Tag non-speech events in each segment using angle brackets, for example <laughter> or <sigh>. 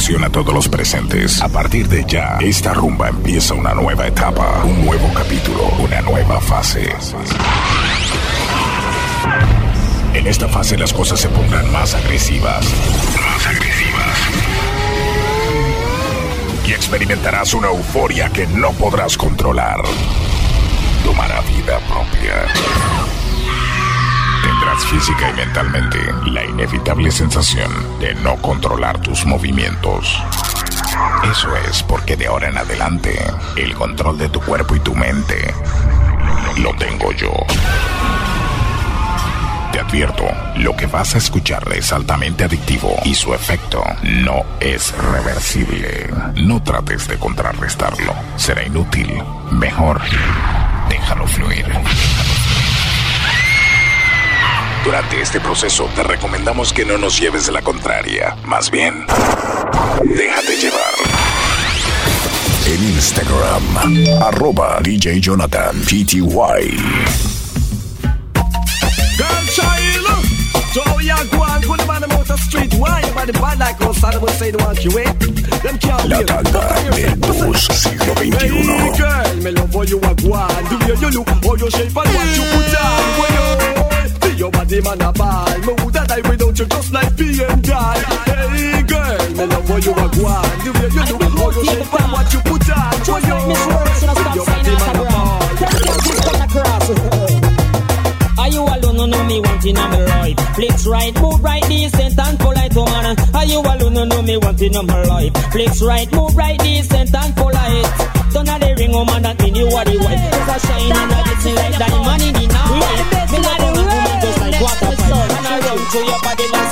Atención a todos los presentes. A partir de ya, esta rumba empieza una nueva etapa, un nuevo capítulo, una nueva fase. En esta fase las cosas se pondrán más agresivas. Más agresivas. Y experimentarás una euforia que no podrás controlar. Tomará vida propia. Física y mentalmente la inevitable sensación de no controlar tus movimientos. Eso es porque de ahora en adelante el control de tu cuerpo y tu mente lo tengo yo. Te advierto, lo que vas a escuchar es altamente adictivo y su efecto no es reversible. No trates de contrarrestarlo, será inútil. Mejor, déjalo fluir. Durante este proceso te recomendamos que no nos lleves de la contraria, más bien, déjate llevar. En Instagram, arroba DJ Jonathan PTY. Girl child, so how you go and put them on the motor street? Why you body bad like us? I would say they want you in. Them can't La tanda del bus siglo Hey XXI. girl, me love how you a go on. The way you look, how you shape and what you put on. When you see your body man a ball, me woulda die without you just like PM doll. Hey girl, me love how you a go on. The way you look, how you shape and what you put on. When you see your body man a ball. Are you alone? No, no, me wanting on my right. Flex right, move right, decent and polite, woman. Are you alone? No, no, me wanting on my right. Flex right, move right, decent and polite. Don't have the ring, woman, that mean you are the wife. It's a shine and a glitzy like diamond in the night. Me like a woman water pipe. And I run through your body like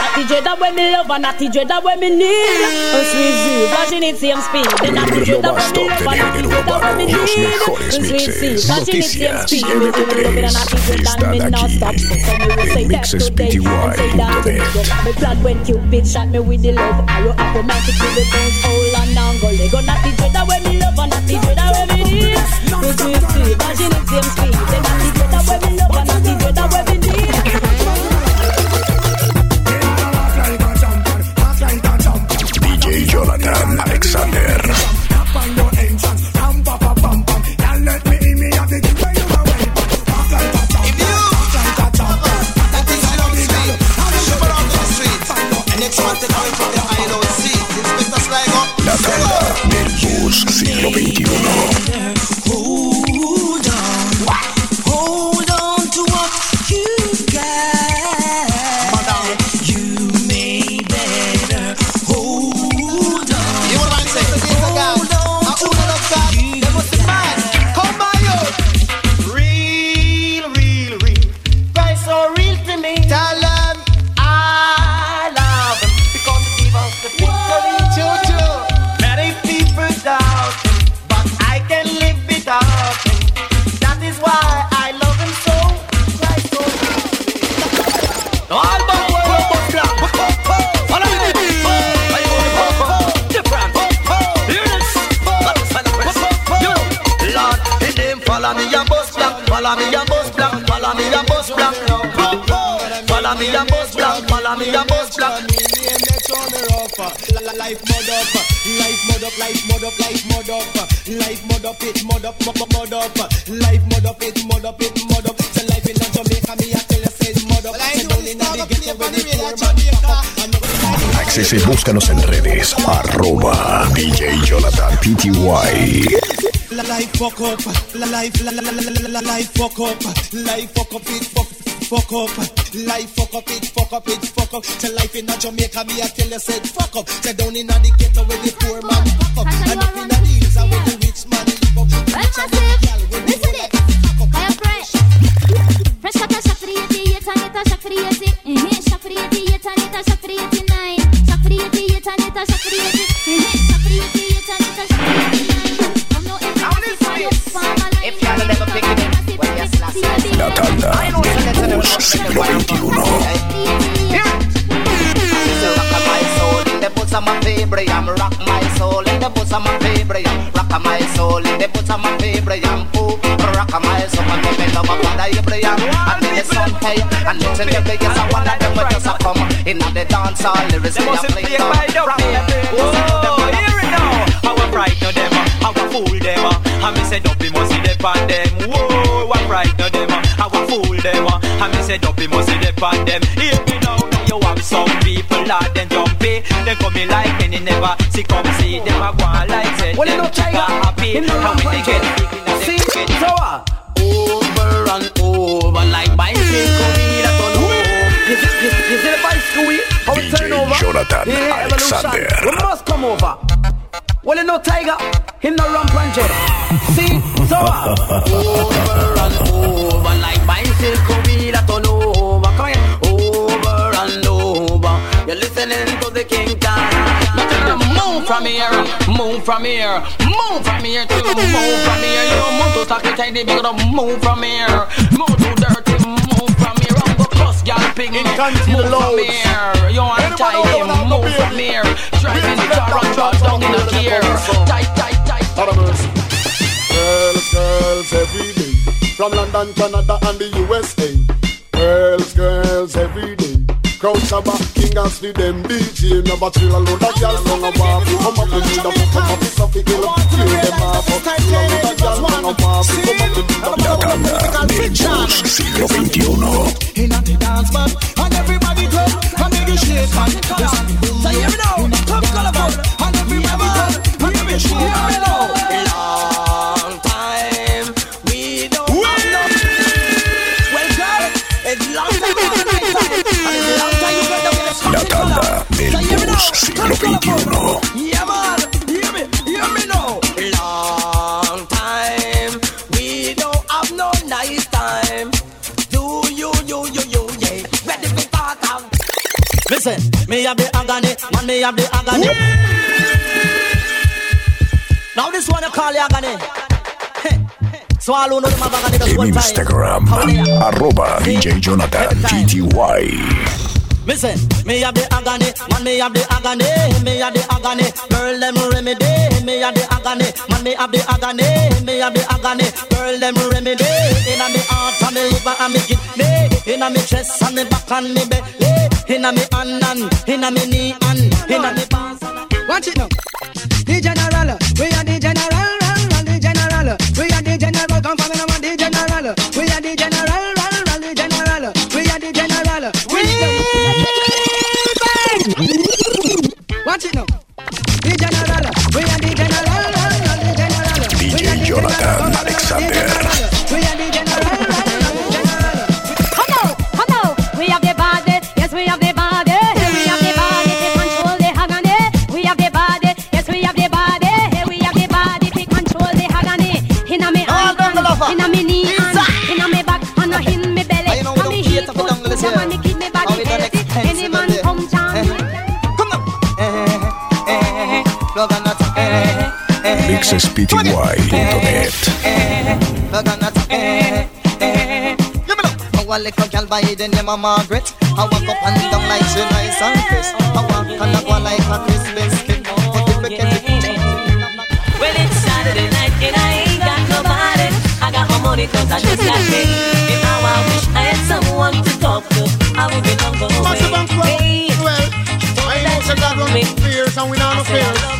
Natty dread that when me love and natty dread that when me need. A sweet zoo, flashing it same speed. The natty dread that when me love and natty dread that when me need. Los mejores A sweet mixes, sea, flashing it same noticias, speed. Me feel me love it and natty dread and me están not aquí stop So me will en say that today. And say that mixespty.net. tomorrow Me plan when Cupid shot me with the love. Arrow automatic with the bones hold and down go natty dread that when me love and natty dread that when me need. A sweet sea, flashing it same speed. The natty La tanda del bus siglo XXI. Follow me bust black, me bust black. Life mud up, life mud up, life mud up, life mud up, life mud up, it mud up, mud up, mud up, life mud up, it mud up, it mud up. So life in Jamaica, me I tell you, mud up. The the Accese, búscanos en redes. Arroba DJ Jonathan PTY. Life fuck up, life, la- la- la- la- la- life fuck up, life fuck up, it fuck, fuck up, life fuck up, it fuck up, it fuck up. Say life in a Jamaica, me I tell you, said fuck up. Say down in the ghetto where the poor man fuck up, and up in the hills and where the rich man live up. Rich and the girl where the Listen it. fuck up. I. Fresh cut She's a rock of in the. I'm rock my soul in the boots of my favorite. Rock my soul in the boots of my. I'm ooh, rock my soul. I'm love of God Abraham. And in the sun hey, and it's in the biggest of one of them will just come. In the dance hall, lyrics They must play Duffy. Oh, here it now. How I frighten them, how I fool them. Uh. And me say Duffy must see depend them. Whoa, what frighten them, how I fool them. Uh. And me say Duffy must see depend them. Hear me now, you have some people that them jumpy. They coming like many never see come see them a go on like said. Well, you them know, Tiger, happy. in wrong when they get now See, what? Over and over like bicycle wheel at all. You see, you see, you see the bicycle wheel? How it turn over? Jonathan Yeah, Alexander. evolution. We must come over. Well, you know, Tiger, him no run planche. <laughs> See, so what? Over and over like bicycle wheel at all over. Come here. Over and over. You're listening to the King Khan. Move from here, move from here, move from here to move from here. You move to talk to tidy, big up, move from here. Move to dirty, move from here. I'm go cuss, gal ping. Move from here. You want tidy, move from here. Driving the car and drop down in a gear. Tight, tight, tight. Girls, girls every day. From London, Canada, and the USA. Girls, girls every day. Crowd shabba, king and see them DJ Never chill a load of girls on a bar Come up with me, the come up with something ill Kill them off, chill a load of girls on a bar Come up with me, the La tanda del blues siglo XXI. In the dance man And everybody go And make you shake man So hear me now Come colorful And everybody go And make you shake Hear La fucking tanda color del So hear me now blues siglo Come XXI. Yeah man Hear me Hear me now Long time We don't have no nice time do you, you, you, you, yeah. Ready for start out. Listen, me have the agony, man, me have the agony. Now this one you call the agony. Hey, So all know them have agony just En. Instagram, How they are. arroba DJ Jonathan PTY. Listen, me have the agony, man, me have the agony, me have the agony, girl them remedy, me have the agony, man, me have the agony, me have the agony, girl them remedy. Inna me heart and me liver and me kidney, inna me chest and me back and me belly, inna me hand and inna me knee and inna me pants. Watch it now. The general, we are the general, the general, come a little girl by the name of Margaret. I walk up and down like she nice and crisp. I walk and I go like a crisp biscuit. But if we get it, Well, it's Saturday night and I ain't got nobody. I got my money cause I just got paid. And now I wish I had someone to talk to. I would be long away. Hey, I know she got run fears and we not no I said I fears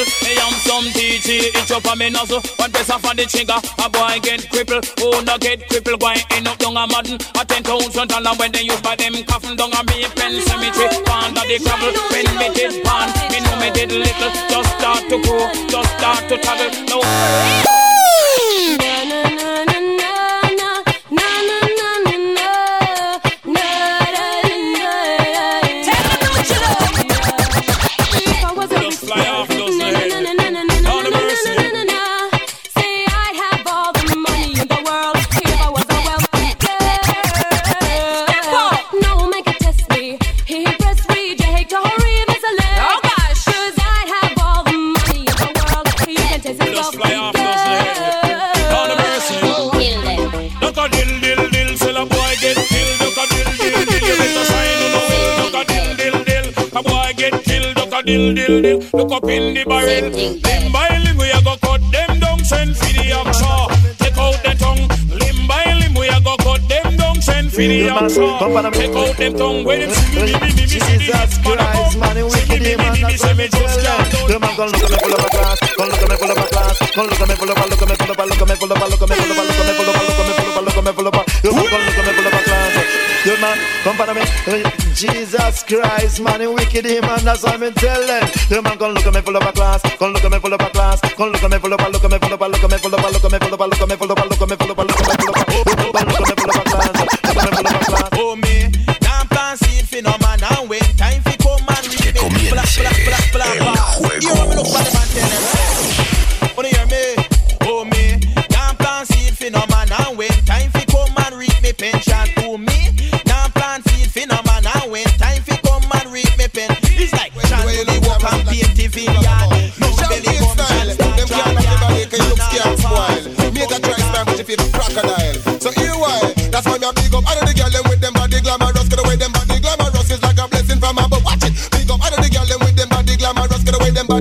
I'm a nozzle, I am some TT, it's up a me nozzle. One press off on the trigger, a boy get crippled. Who no get crippled, boy end up down a modern A ten thousand dollar when they use by them coffin down a me pen cemetery. Pond of the gravel, when me did pan Me know me did little, just start to grow Just start to travel, no down, send for the. Take out them tongue, when them see me, me, me, me, the Jesus Christ, man, you wicked me, man, me, me, that's what me just can't them. The man gon' look at me full of a class, gon' look at me full of a class, gon' look at me full of a, look at me full of a, look at me full of a, look at me full of a, look at me full of a, look at me full of a, look at me full of a. You man gon' look at me full of a class. You man, come for me. Jesus Christ, man, you wicked man, that's what me tell them. You man gon' look at me full of a class, gon' look at me full of a class, gon' look at me full of a, look at me full of a, look at me full of a, look at me full of a, look at me full of a, look at me full of a, look at me full of a, look at me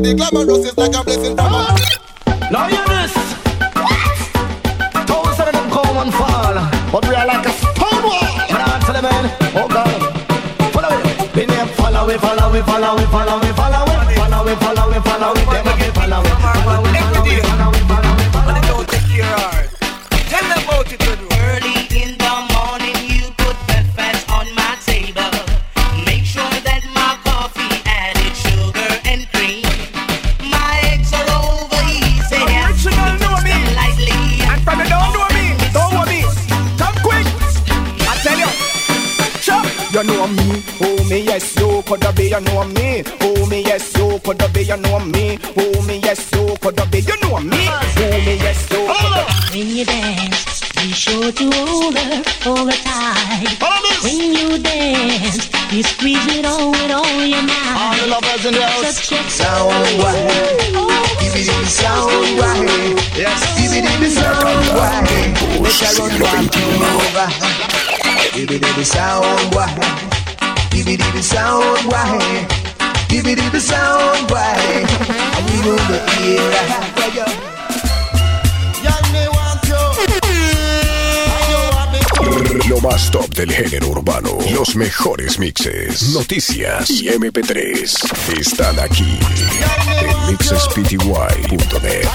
Away glamorous is like a blessing from above. Now you this. Thousands of them come and fall, but we are like a stone wall. Man, I them, man, oh God, follow it. Be name, follow it, follow it, follow it, follow me, me yes you coulda be you know me, oh me yes you coulda be you know me, oh me yes you coulda be you know me, oh me yes you coulda. When you dance, be sure to hold her, hold her tight. When you dance, you squeeze it on with all your might. All the lovers in the house. So check Sound wide. Give it in the sound wide. Yes, give it in the sound wide. Make her run back over. Give it in the sound wide. Lo más top del género urbano, los mejores mixes, noticias y MP3 están aquí. En mixespty.net.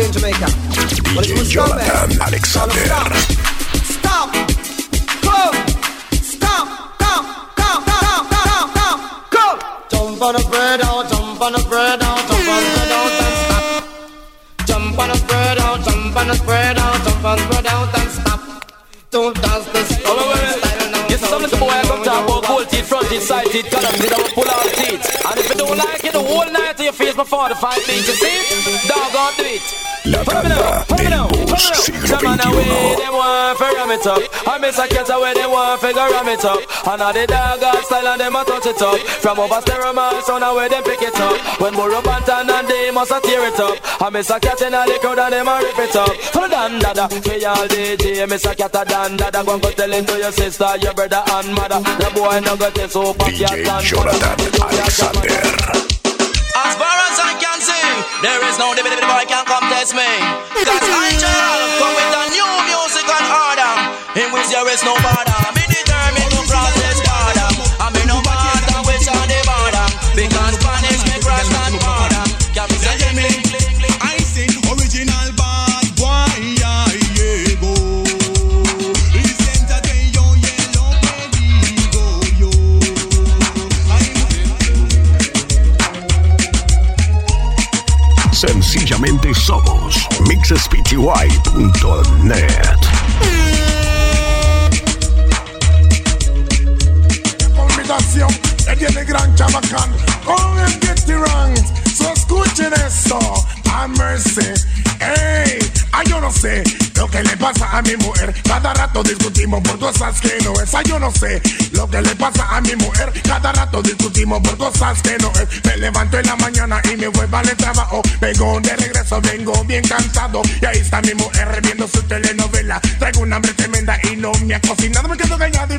Alexander in Jamaica. But DJ it's Jonathan. Alexander. Stop. Go. Stop. stop, stop, stop, stop, stop, Go. Jump on a bread out. Jump on a bread oh, out. Oh, jump on a bread out and stop. Jump on a bread out. Jump on a bread out. Jump on a bread out and stop. Don't dance this. Style now, Get some little boy. I come talk about gold teeth from teeth, side teeth, column teeth, I pull out teeth. And if you don't like it, the whole night to your face before the five beats, you see it? Dog on do it. La tanda del bus siglo Some man away, XXI. want to ram it up. I miss a cat away, they want to ram it up. And all the dog style and them a touch it up. From over stereo man, sound away, them pick it up. When Buju Banton and they must a tear it up. I miss a cat in all the crowd and them a rip it up. For dan dada, for y'all DJ, miss a cat a dan dada. Go and go tell it to your sister, your brother and mother. The boy no so fuck your DJ Jonathan Alexander. As far as I can see, there is no DVD boy can come test me. Cause I shall come with a new musical order in which there is no border. Solamente somos mixespty.net. Combinación, él tiene gran chabacán con el Getty Ranks. So mercy. Ey, ay yo no sé lo que le pasa a mi mujer. Cada rato discutimos por cosas que no es. Ay yo no sé lo que le pasa a mi mujer. Cada rato discutimos por cosas que no es. Me levanto en la mañana y me voy para el trabajo. Vengo de regreso, vengo bien cansado. Y ahí está mi mujer viendo su telenovela. Traigo una hambre tremenda y no me ha cocinado. Me quedo callado y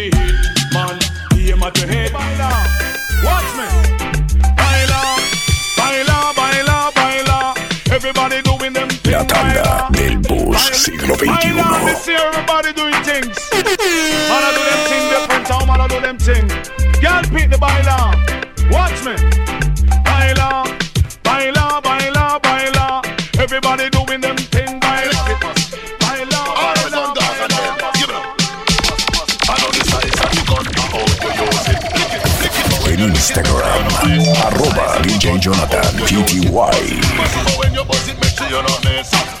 see doing things Man, I do them things different How man I do them things Girl, pick the baila Watch me Baila, baila, baila, baila Everybody doing them things Baila, baila, baila, En Instagram, arroba DJ Jonathan PTY. When you buzz it, make sure you not mess up. All of them man, we know never pay me see that this. Put your gun in the ear. Here you